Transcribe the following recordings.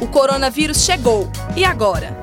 O coronavírus chegou. E agora?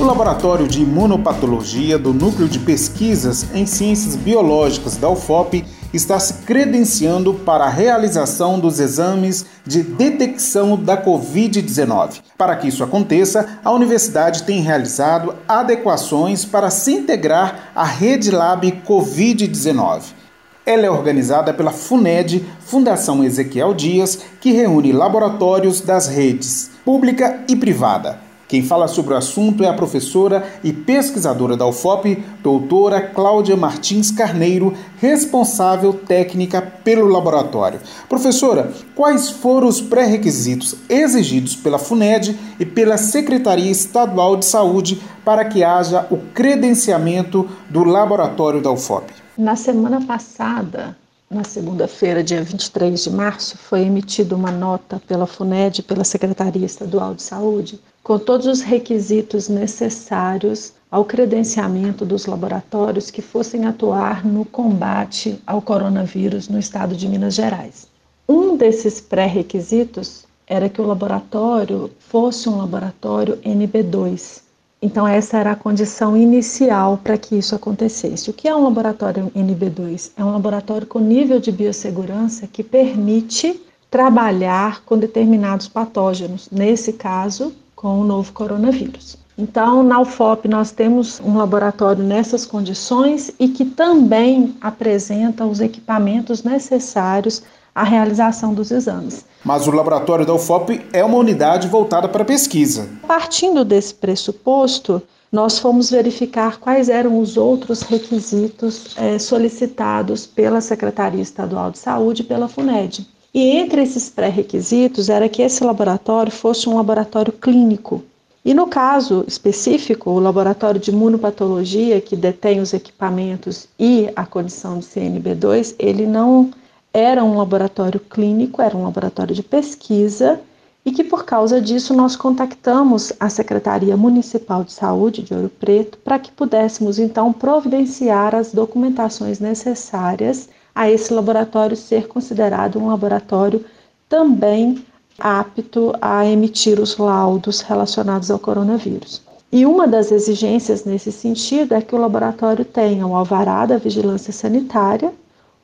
O Laboratório de Imunopatologia do Núcleo de Pesquisas em Ciências Biológicas da UFOP está se credenciando para a realização dos exames de detecção da Covid-19. Para que isso aconteça, a universidade tem realizado adequações para se integrar à Rede Lab Covid-19. Ela é organizada pela FUNED, Fundação Ezequiel Dias, que reúne laboratórios das redes pública e privada. Quem fala sobre o assunto é a professora e pesquisadora da UFOP, doutora Cláudia Martins Carneiro, responsável técnica pelo laboratório. Professora, quais foram os pré-requisitos exigidos pela FUNED e pela Secretaria Estadual de Saúde para que haja o credenciamento do laboratório da UFOP? Na semana passada, na segunda-feira, dia 23 de março, foi emitida uma nota pela FUNED, pela Secretaria Estadual de Saúde, com todos os requisitos necessários ao credenciamento dos laboratórios que fossem atuar no combate ao coronavírus no estado de Minas Gerais. Um desses pré-requisitos era que o laboratório fosse um laboratório NB2. Então, essa era a condição inicial para que isso acontecesse. O que é um laboratório NB2? É um laboratório com nível de biossegurança que permite trabalhar com determinados patógenos, nesse caso, com o novo coronavírus. Então, na UFOP, nós temos um laboratório nessas condições e que também apresenta os equipamentos necessários à realização dos exames. Mas o laboratório da UFOP é uma unidade voltada para pesquisa. Partindo desse pressuposto, nós fomos verificar quais eram os outros requisitos é, solicitados pela Secretaria Estadual de Saúde e pela FUNED. E entre esses pré-requisitos era que esse laboratório fosse um laboratório clínico. E no caso específico, o laboratório de imunopatologia, que detém os equipamentos e a condição de CNB2, ele não era um laboratório clínico, era um laboratório de pesquisa e que por causa disso nós contactamos a Secretaria Municipal de Saúde de Ouro Preto para que pudéssemos então providenciar as documentações necessárias a esse laboratório ser considerado um laboratório também apto a emitir os laudos relacionados ao coronavírus. E uma das exigências nesse sentido é que o laboratório tenha o alvará da vigilância sanitária,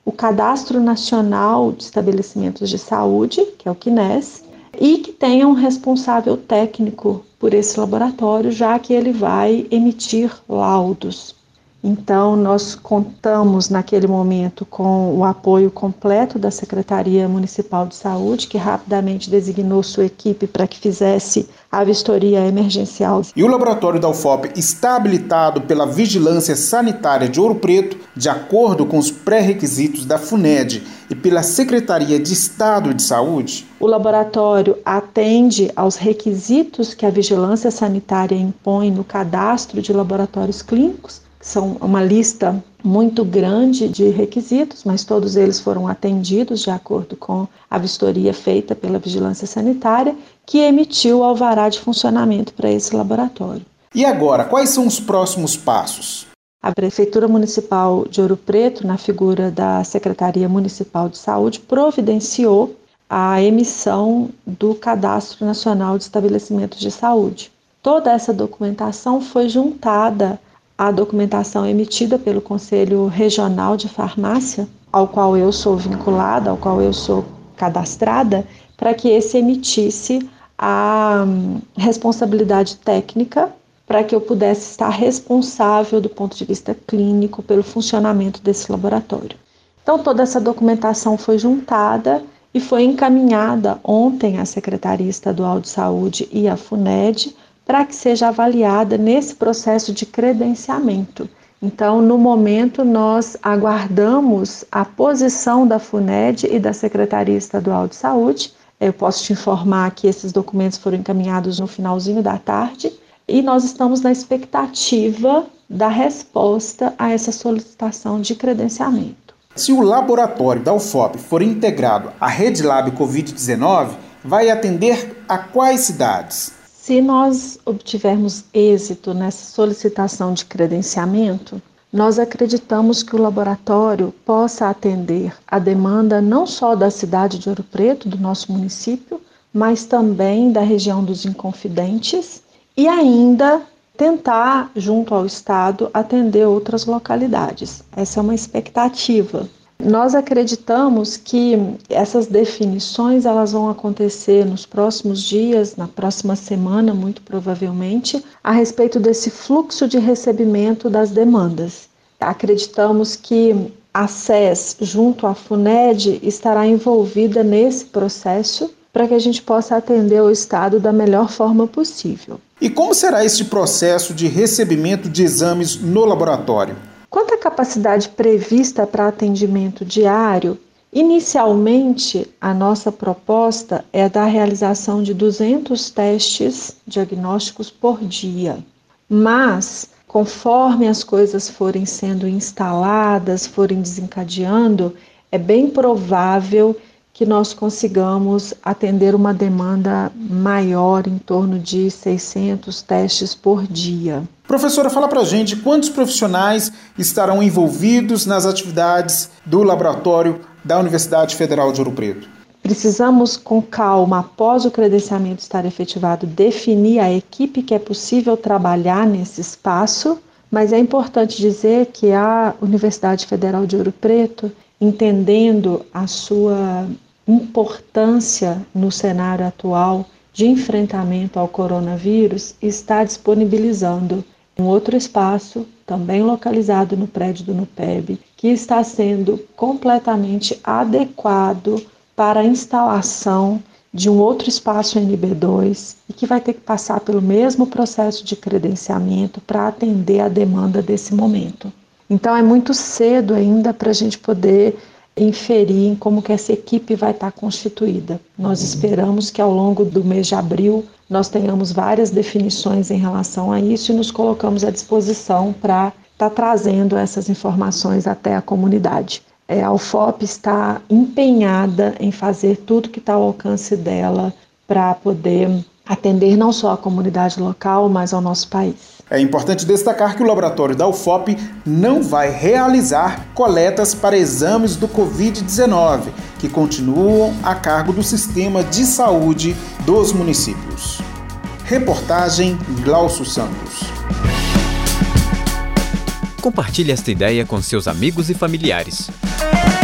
o Cadastro Nacional de Estabelecimentos de Saúde, que é o CNES, e que tenha um responsável técnico por esse laboratório, já que ele vai emitir laudos. Então, nós contamos naquele momento com o apoio completo da Secretaria Municipal de Saúde, que rapidamente designou sua equipe para que fizesse a vistoria emergencial. E o laboratório da UFOP está habilitado pela Vigilância Sanitária de Ouro Preto, de acordo com os pré-requisitos da FUNED e pela Secretaria de Estado de Saúde? O laboratório atende aos requisitos que a Vigilância Sanitária impõe no cadastro de laboratórios clínicos são uma lista muito grande de requisitos, mas todos eles foram atendidos de acordo com a vistoria feita pela Vigilância Sanitária, que emitiu o alvará de funcionamento para esse laboratório. E agora, quais são os próximos passos? A Prefeitura Municipal de Ouro Preto, na figura da Secretaria Municipal de Saúde, providenciou a emissão do Cadastro Nacional de Estabelecimentos de Saúde. Toda essa documentação foi juntada a documentação emitida pelo Conselho Regional de Farmácia, ao qual eu sou vinculada, ao qual eu sou cadastrada, para que esse emitisse a hum, responsabilidade técnica para que eu pudesse estar responsável do ponto de vista clínico pelo funcionamento desse laboratório. Então, toda essa documentação foi juntada e foi encaminhada ontem à Secretaria Estadual de Saúde e à FUNED para que seja avaliada nesse processo de credenciamento. Então, no momento, nós aguardamos a posição da FUNED e da Secretaria Estadual de Saúde. Eu posso te informar que esses documentos foram encaminhados no finalzinho da tarde e nós estamos na expectativa da resposta a essa solicitação de credenciamento. Se o laboratório da UFOP for integrado à Rede Lab Covid-19, vai atender a quais cidades? Se nós obtivermos êxito nessa solicitação de credenciamento, nós acreditamos que o laboratório possa atender a demanda não só da cidade de Ouro Preto, do nosso município, mas também da região dos Inconfidentes e ainda tentar, junto ao Estado, atender outras localidades. Essa é uma expectativa. Nós acreditamos que essas definições elas vão acontecer nos próximos dias, na próxima semana, muito provavelmente, a respeito desse fluxo de recebimento das demandas. Acreditamos que a SES, junto à FUNED, estará envolvida nesse processo para que a gente possa atender o Estado da melhor forma possível. E como será este processo de recebimento de exames no laboratório? Capacidade prevista para atendimento diário, inicialmente a nossa proposta é da realização de 200 testes diagnósticos por dia. Mas, conforme as coisas forem sendo instaladas, forem desencadeando, é bem provável que nós consigamos atender uma demanda maior, em torno de 600 testes por dia. Professora, fala para gente quantos profissionais estarão envolvidos nas atividades do laboratório da Universidade Federal de Ouro Preto. Precisamos, com calma, após o credenciamento estar efetivado, definir a equipe que é possível trabalhar nesse espaço, mas é importante dizer que a Universidade Federal de Ouro Preto, entendendo a sua importância no cenário atual de enfrentamento ao coronavírus, está disponibilizando um outro espaço, também localizado no prédio do NUPEB, que está sendo completamente adequado para a instalação de um outro espaço NB2 e que vai ter que passar pelo mesmo processo de credenciamento para atender a demanda desse momento. Então é muito cedo ainda para a gente poder inferir em como que essa equipe vai estar constituída. Nós esperamos que ao longo do mês de abril nós tenhamos várias definições em relação a isso e nos colocamos à disposição para estar trazendo essas informações até a comunidade. É, a UFOP está empenhada em fazer tudo que está ao alcance dela para poder atender não só a comunidade local, mas ao nosso país. É importante destacar que o laboratório da UFOP não vai realizar coletas para exames do Covid-19, que continuam a cargo do sistema de saúde dos municípios. Reportagem Glaucio Santos. Compartilhe esta ideia com seus amigos e familiares.